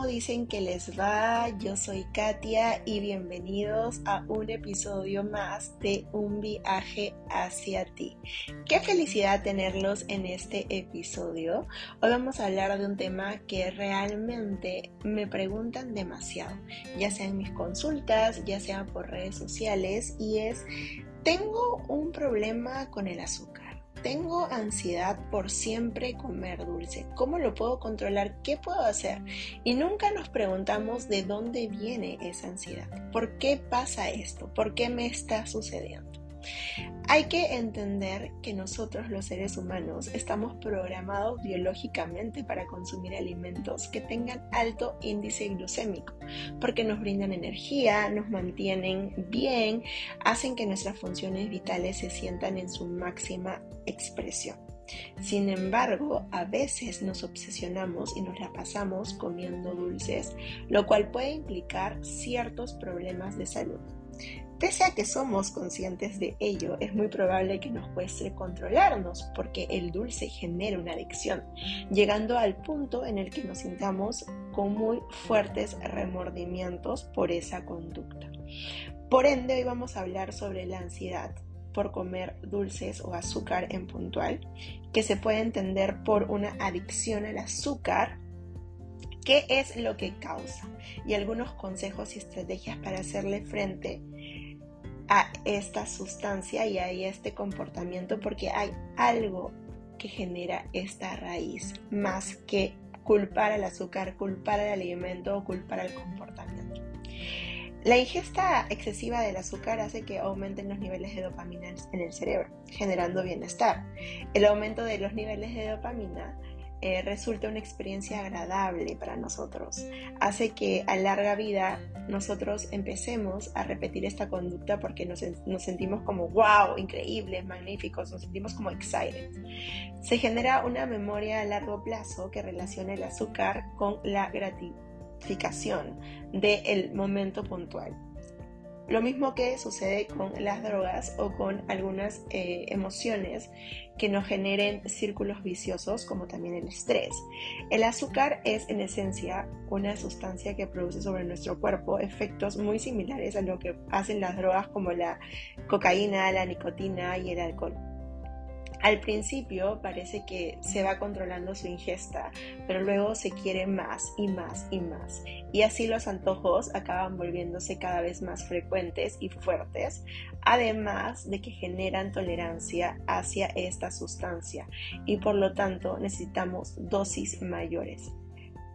¿cómo dicen que les va? Yo soy Katia y bienvenidos a un episodio más de Un viaje hacia ti. Qué felicidad tenerlos en este episodio. Hoy vamos a hablar de un tema que realmente me preguntan demasiado, ya sea en mis consultas, ya sea por redes sociales, y es, tengo un problema con el azúcar. Tengo ansiedad por siempre comer dulce. ¿Cómo lo puedo controlar? ¿Qué puedo hacer? Y nunca nos preguntamos de dónde viene esa ansiedad. ¿Por qué pasa esto? ¿Por qué me está sucediendo? Hay que entender que nosotros los seres humanos estamos programados biológicamente para consumir alimentos que tengan alto índice glucémico, porque nos brindan energía, nos mantienen bien, hacen que nuestras funciones vitales se sientan en su máxima expresión. Sin embargo, a veces nos obsesionamos y nos la pasamos comiendo dulces, lo cual puede implicar ciertos problemas de salud. Pese a que somos conscientes de ello, es muy probable que nos cueste controlarnos porque el dulce genera una adicción, llegando al punto en el que nos sintamos con muy fuertes remordimientos por esa conducta. Por ende, hoy vamos a hablar sobre la ansiedad por comer dulces o azúcar en puntual, que se puede entender por una adicción al azúcar qué es lo que causa y algunos consejos y estrategias para hacerle frente a esta sustancia y a este comportamiento porque hay algo que genera esta raíz más que culpar al azúcar, culpar al alimento o culpar al comportamiento. La ingesta excesiva del azúcar hace que aumenten los niveles de dopamina en el cerebro, generando bienestar. El aumento de los niveles de dopamina eh, resulta una experiencia agradable para nosotros. Hace que a larga vida nosotros empecemos a repetir esta conducta porque nos, nos sentimos como wow, increíbles, magníficos, nos sentimos como excited. Se genera una memoria a largo plazo que relaciona el azúcar con la gratificación del momento puntual. Lo mismo que sucede con las drogas o con algunas eh, emociones que nos generen círculos viciosos como también el estrés. El azúcar es en esencia una sustancia que produce sobre nuestro cuerpo efectos muy similares a lo que hacen las drogas como la cocaína, la nicotina y el alcohol. Al principio parece que se va controlando su ingesta, pero luego se quiere más y más y más. Y así los antojos acaban volviéndose cada vez más frecuentes y fuertes, además de que generan tolerancia hacia esta sustancia y por lo tanto necesitamos dosis mayores.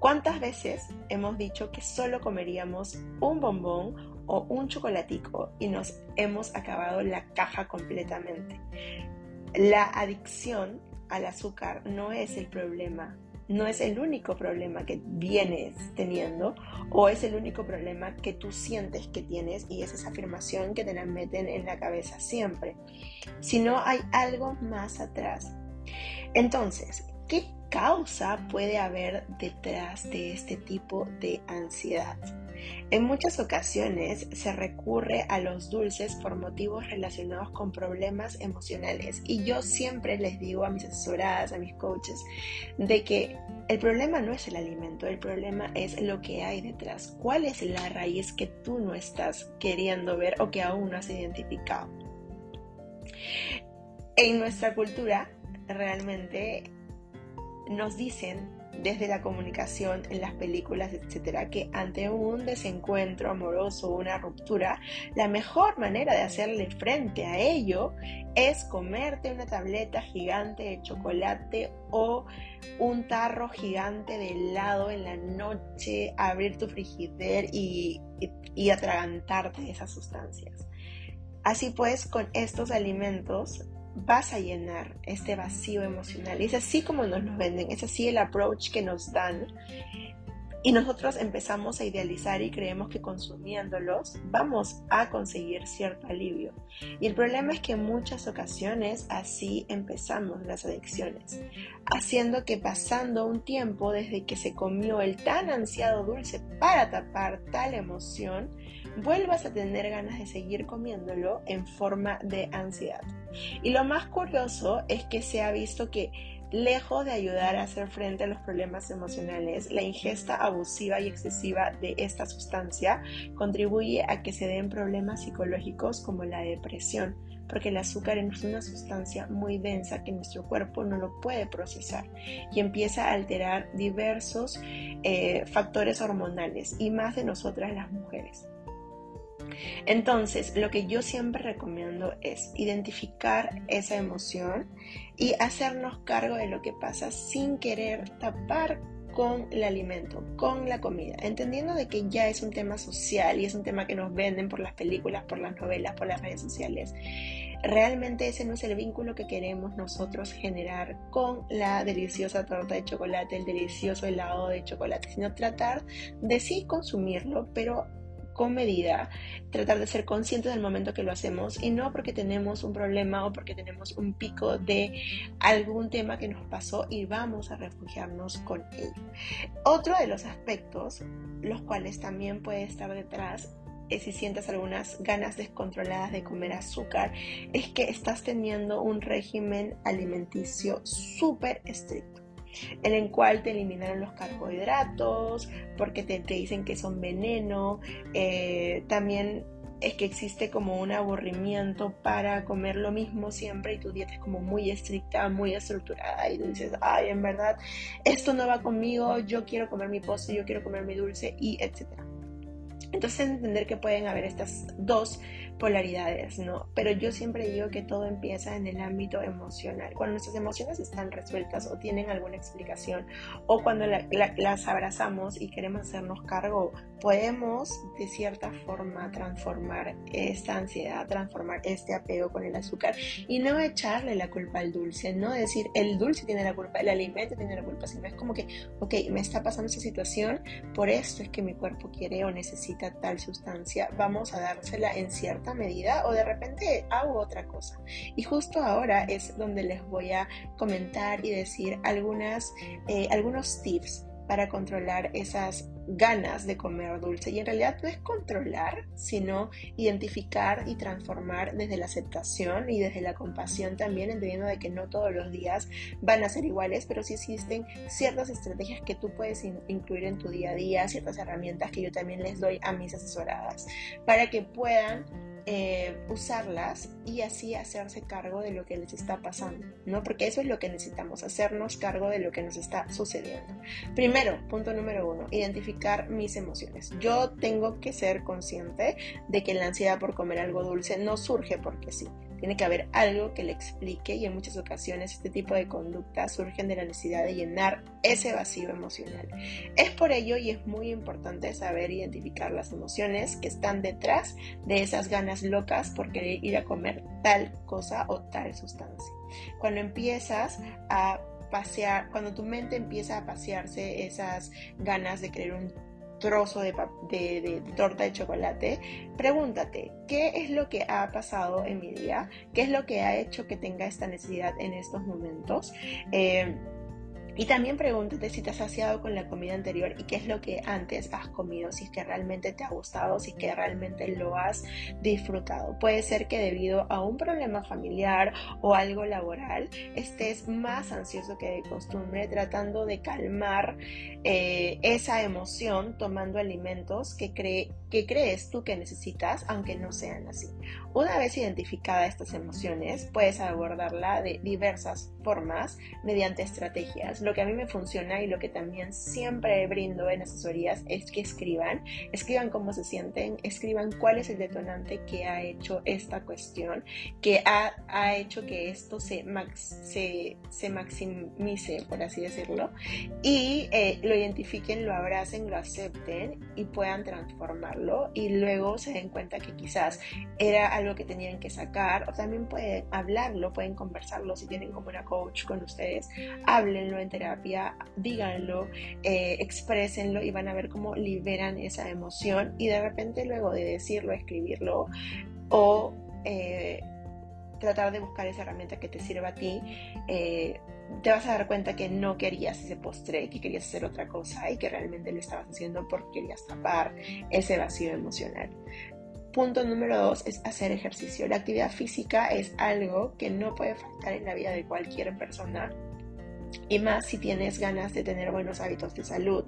¿Cuántas veces hemos dicho que solo comeríamos un bombón o un chocolatico y nos hemos acabado la caja completamente? La adicción al azúcar no es el problema, no es el único problema que vienes teniendo o es el único problema que tú sientes que tienes y es esa afirmación que te la meten en la cabeza siempre, sino hay algo más atrás. Entonces, ¿qué causa puede haber detrás de este tipo de ansiedad? En muchas ocasiones se recurre a los dulces por motivos relacionados con problemas emocionales y yo siempre les digo a mis asesoradas, a mis coaches, de que el problema no es el alimento, el problema es lo que hay detrás. ¿Cuál es la raíz que tú no estás queriendo ver o que aún no has identificado? En nuestra cultura realmente nos dicen desde la comunicación, en las películas, etcétera, que ante un desencuentro amoroso, una ruptura, la mejor manera de hacerle frente a ello es comerte una tableta gigante de chocolate o un tarro gigante de helado en la noche, abrir tu frigider y, y, atragantarte esas sustancias. Así pues, con estos alimentos vas a llenar este vacío emocional. Y es así como nos lo venden, es así el approach que nos dan. Y nosotros empezamos a idealizar y creemos que consumiéndolos vamos a conseguir cierto alivio. Y el problema es que en muchas ocasiones así empezamos las adicciones, haciendo que pasando un tiempo desde que se comió el tan ansiado dulce para tapar tal emoción, vuelvas a tener ganas de seguir comiéndolo en forma de ansiedad. Y lo más curioso es que se ha visto que Lejos de ayudar a hacer frente a los problemas emocionales, la ingesta abusiva y excesiva de esta sustancia contribuye a que se den problemas psicológicos como la depresión, porque el azúcar es una sustancia muy densa que nuestro cuerpo no lo puede procesar y empieza a alterar diversos eh, factores hormonales y más de nosotras las mujeres. Entonces, lo que yo siempre recomiendo es identificar esa emoción y hacernos cargo de lo que pasa sin querer tapar con el alimento, con la comida, entendiendo de que ya es un tema social y es un tema que nos venden por las películas, por las novelas, por las redes sociales. Realmente ese no es el vínculo que queremos nosotros generar con la deliciosa torta de chocolate, el delicioso helado de chocolate, sino tratar de sí consumirlo, pero con medida, tratar de ser conscientes del momento que lo hacemos y no porque tenemos un problema o porque tenemos un pico de algún tema que nos pasó y vamos a refugiarnos con él. Otro de los aspectos, los cuales también puede estar detrás, si sientes algunas ganas descontroladas de comer azúcar, es que estás teniendo un régimen alimenticio súper estricto en el cual te eliminaron los carbohidratos, porque te, dicen que son veneno, eh, también es que existe como un aburrimiento para comer lo mismo siempre y tu dieta es como muy estricta, muy estructurada y tú dices, ay, en verdad, esto no va conmigo, yo quiero comer mi postre, yo quiero comer mi dulce y etcétera. Entonces entender que pueden haber estas dos polaridades, ¿no? Pero yo siempre digo que todo empieza en el ámbito emocional. Cuando nuestras emociones están resueltas o tienen alguna explicación o cuando las abrazamos y queremos hacernos cargo, podemos de cierta forma transformar esta ansiedad, transformar este apego con el azúcar y no echarle la culpa al dulce, no decir el dulce tiene la culpa, el alimento tiene la culpa, sino es como que, ok, me está pasando esa situación, por esto es que mi cuerpo quiere o necesita tal sustancia, vamos a dársela en cierta medida o de repente hago otra cosa. Y justo ahora es donde les voy a comentar y decir algunas, eh, algunos tips para controlar esas ganas de comer dulce. Y en realidad no es controlar, sino identificar y transformar desde la aceptación y desde la compasión también, entendiendo de que no todos los días van a ser iguales, pero sí existen ciertas estrategias que tú puedes incluir en tu día a día, ciertas herramientas que yo también les doy a mis asesoradas, para que puedan eh, usarlas y así hacerse cargo de lo que les está pasando, ¿no? Porque eso es lo que necesitamos, hacernos cargo de lo que nos está sucediendo. Primero, punto número uno, identificar mis emociones. Yo tengo que ser consciente de que la ansiedad por comer algo dulce no surge porque sí. Tiene que haber algo que le explique y en muchas ocasiones este tipo de conductas surgen de la necesidad de llenar ese vacío emocional. Es por ello y es muy importante saber identificar las emociones que están detrás de esas ganas locas por querer ir a comer tal cosa o tal sustancia. Cuando empiezas a pasear, cuando tu mente empieza a pasearse esas ganas de querer un trozo de, torta de chocolate, pregúntate, ¿qué es lo que ha pasado en mi día? ¿Qué es lo que ha hecho que tenga esta necesidad en estos momentos? Eh, y también pregúntate si te has saciado con la comida anterior y qué es lo que antes has comido, si es que realmente te ha gustado, si es que realmente lo has disfrutado. Puede ser que debido a un problema familiar o algo laboral estés más ansioso que de costumbre tratando de calmar eh, esa emoción tomando alimentos que, cree, que crees tú que necesitas, aunque no sean así. Una vez identificadas estas emociones, puedes abordarla de diversas formas mediante estrategias lo que a mí me funciona y lo que también siempre brindo en asesorías es que escriban, escriban cómo se sienten, escriban cuál es el detonante que ha hecho esta cuestión, que ha, ha hecho que esto se, se, se, maximice, por así decirlo, y eh, lo identifiquen, lo abracen, lo acepten y puedan transformarlo y luego se den cuenta que quizás era algo que tenían que sacar o también pueden hablarlo, pueden conversarlo si tienen como una coach con ustedes, háblenlo en terapia, díganlo, eh, exprésenlo y van a ver cómo liberan esa emoción y de repente luego de decirlo, escribirlo o eh, tratar de buscar esa herramienta que te sirva a ti, eh, te vas a dar cuenta que no querías ese postre, que querías hacer otra cosa y que realmente lo estabas haciendo porque querías tapar ese vacío emocional. Punto número dos es hacer ejercicio. La actividad física es algo que no puede faltar en la vida de cualquier persona y más si tienes ganas de tener buenos hábitos de salud,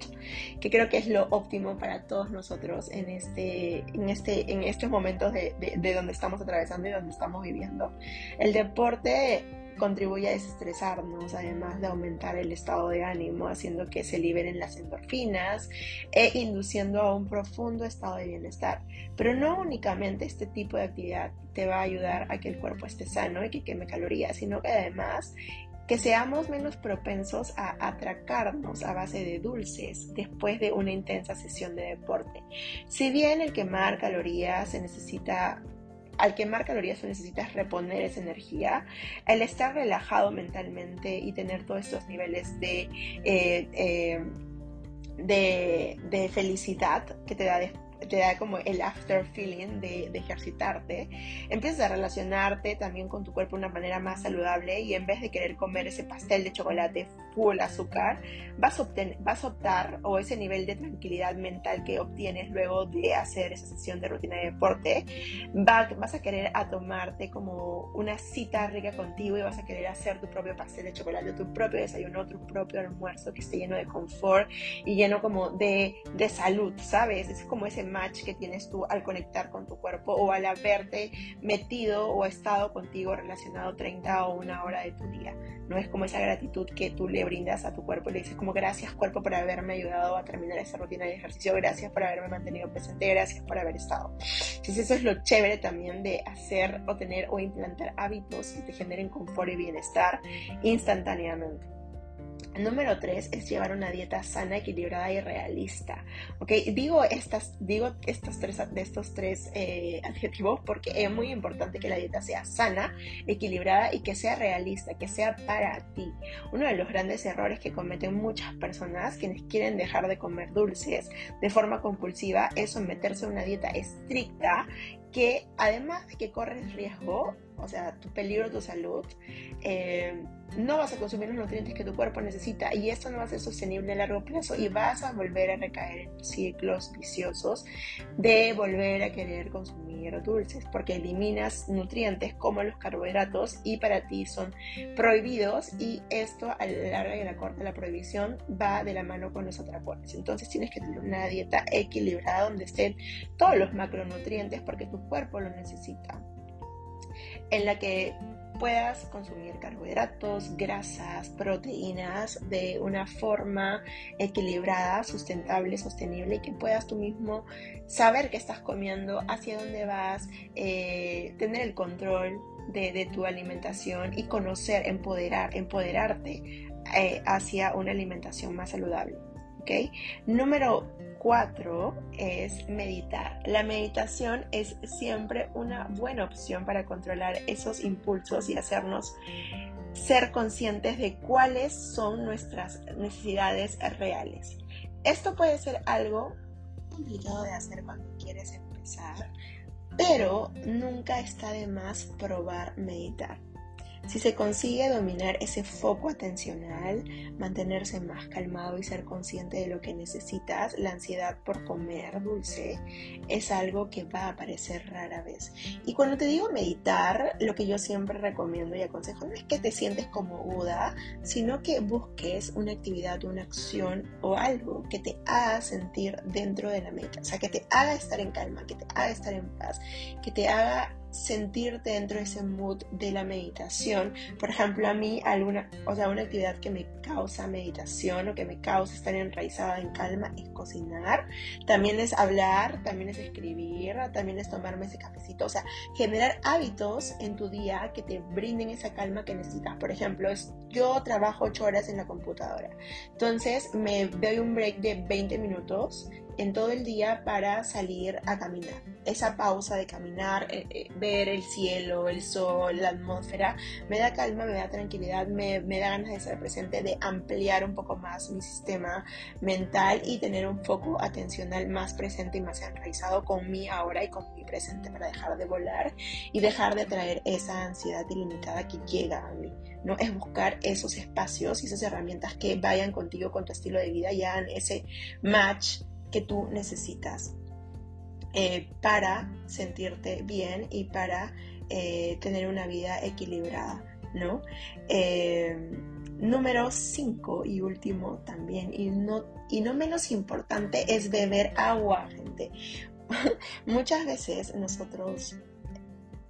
que creo que es lo óptimo para todos nosotros en, este, en, este, en estos momentos de, de, donde estamos atravesando y donde estamos viviendo. El deporte contribuye a desestresarnos, además de aumentar el estado de ánimo, haciendo que se liberen las endorfinas e induciendo a un profundo estado de bienestar. Pero no únicamente este tipo de actividad te va a ayudar a que el cuerpo esté sano y que queme calorías, sino que además que seamos menos propensos a atracarnos a base de dulces después de una intensa sesión de deporte. Si bien el quemar calorías se necesita al quemar calorías tú necesitas reponer esa energía, el estar relajado mentalmente y tener todos estos niveles de, eh, eh, de, de, felicidad que te da después te da como el after feeling de, ejercitarte, empiezas a relacionarte también con tu cuerpo de una manera más saludable y en vez de querer comer ese pastel de chocolate full azúcar, vas a, vas a optar o ese nivel de tranquilidad mental que obtienes luego de hacer esa sesión de rutina de deporte, vas a querer a tomarte como una cita rica contigo y vas a querer hacer tu propio pastel de chocolate, tu propio desayuno, tu propio almuerzo que esté lleno de confort y lleno como de, de salud, ¿sabes? Es como ese match que tienes tú al conectar con tu cuerpo o al haberte metido o estado contigo relacionado 30 o una hora de tu día. No es como esa gratitud que tú le brindas a tu cuerpo y le dices como gracias cuerpo por haberme ayudado a terminar esa rutina de ejercicio, gracias por haberme mantenido presente, gracias por haber estado. Entonces eso es lo chévere también de hacer o tener o implantar hábitos que te generen confort y bienestar instantáneamente. Número tres es llevar una dieta sana, equilibrada y realista. ¿ok? Digo, estas, digo estos tres, de estos tres eh, adjetivos porque es muy importante que la dieta sea sana, equilibrada y que sea realista, que sea para ti. Uno de los grandes errores que cometen muchas personas quienes quieren dejar de comer dulces de forma compulsiva es someterse a una dieta estricta que además de que corres riesgo, o sea, tu peligro, tu salud, eh, no vas a consumir los nutrientes que tu cuerpo necesita y esto no va a ser sostenible a largo plazo y vas a volver a recaer en ciclos viciosos de volver a querer consumir dulces porque eliminas nutrientes como los carbohidratos y para ti son prohibidos y esto a la larga y a la corta la prohibición va de la mano con los atracones. Entonces tienes que tener una dieta equilibrada donde estén todos los macronutrientes porque tu cuerpo lo necesita en la que puedas consumir carbohidratos, grasas, proteínas de una forma equilibrada, sustentable, sostenible y que puedas tú mismo saber qué estás comiendo, hacia dónde vas, eh, tener el control de, tu alimentación y conocer, empoderar, empoderarte eh, hacia una alimentación más saludable. ¿okay? Número cuatro es meditar. La meditación es siempre una buena opción para controlar esos impulsos y hacernos ser conscientes de cuáles son nuestras necesidades reales. Esto puede ser algo complicado de hacer cuando quieres empezar, pero nunca está de más probar meditar. Si se consigue dominar ese foco atencional, mantenerse más calmado y ser consciente de lo que necesitas, la ansiedad por comer dulce es algo que va a aparecer rara vez. Y cuando te digo meditar, lo que yo siempre recomiendo y aconsejo no es que te sientes como Buda, sino que busques una actividad, una acción o algo que te haga sentir dentro de la meditación, o sea, que te haga estar en calma, que te haga estar en paz, que te haga sentirte dentro de ese mood de la meditación. Por ejemplo, a mí alguna, o sea, una actividad que me causa meditación o que me causa estar enraizada en calma es cocinar. También es hablar, también es escribir, también es tomarme ese cafecito. O sea, generar hábitos en tu día que te brinden esa calma que necesitas. Por ejemplo, es, yo trabajo 8 horas en la computadora. Entonces me doy un break de 20 minutos en todo el día para salir a caminar. Esa pausa de caminar, eh, eh, ver el cielo, el sol, la atmósfera, me da calma, me da tranquilidad, me, me, da ganas de ser presente, de ampliar un poco más mi sistema mental y tener un foco atencional más presente y más enraizado con mi ahora y con mi presente para dejar de volar y dejar de atraer esa ansiedad ilimitada que llega a mí. ¿no? Es buscar esos espacios y esas herramientas que vayan contigo, con tu estilo de vida y hagan ese match que tú necesitas eh, para sentirte bien y para eh, tener una vida equilibrada, ¿no? Eh, Número 5 y último también, y no, y no menos importante, es beber agua, gente. Muchas veces nosotros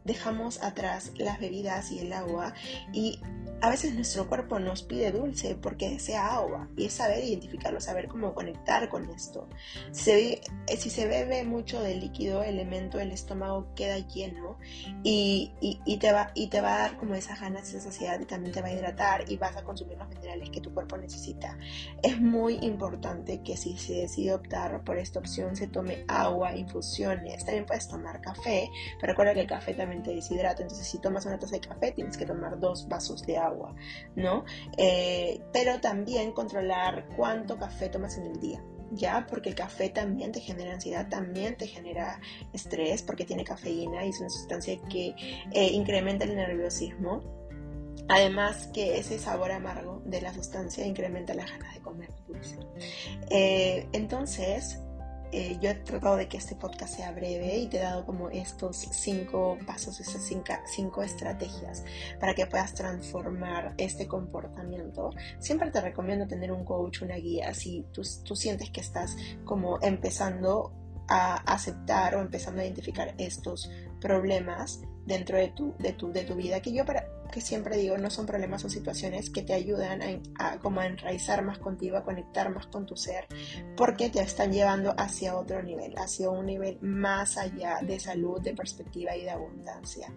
dejamos atrás las bebidas y el agua y a veces nuestro cuerpo nos pide dulce porque desea agua y es saber identificarlo, saber cómo conectar con esto. Si se, bebe mucho de líquido, elemento, el estómago queda lleno y, te va, y te va a dar como esas ganas, esa saciedad y también te va a hidratar y vas a consumir los minerales que tu cuerpo necesita. Es muy importante que si se decide optar por esta opción se tome agua, infusiones, también puedes tomar café, pero recuerda que el café también te deshidrata, entonces si tomas una taza de café tienes que tomar dos vasos de agua ¿no? Eh, pero también controlar cuánto café tomas en el día. ¿ya? Porque el café también te genera ansiedad, también te genera estrés porque tiene cafeína y es una sustancia que eh, incrementa el nerviosismo. Además que ese sabor amargo de la sustancia incrementa las ganas de comer. Eh, entonces, eh, yo he tratado de que este podcast sea breve y te he dado como estos cinco pasos, estas cinco, estrategias para que puedas transformar este comportamiento. Siempre te recomiendo tener un coach, una guía, si tú, tú sientes que estás como empezando a aceptar o empezando a identificar estos problemas dentro de tu, de tu, de tu vida, que yo para, que siempre digo, no son problemas o situaciones que te ayudan a, como a enraizar más contigo, a conectar más con tu ser, porque te están llevando hacia otro nivel, hacia un nivel más allá de salud, de perspectiva y de abundancia.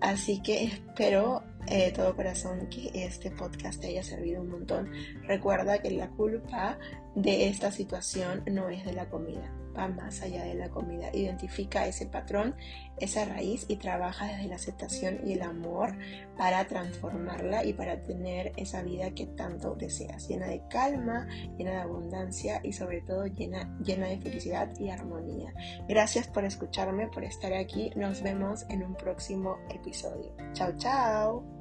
Así que espero de eh, todo corazón que este podcast te haya servido un montón. Recuerda que la culpa de esta situación no es de la comida va más allá de la comida. Identifica ese patrón, esa raíz y trabaja desde la aceptación y el amor para transformarla y para tener esa vida que tanto deseas, llena de calma, llena de abundancia y sobre todo llena, llena de felicidad y armonía. Gracias por escucharme, por estar aquí. Nos vemos en un próximo episodio. Chao, chao.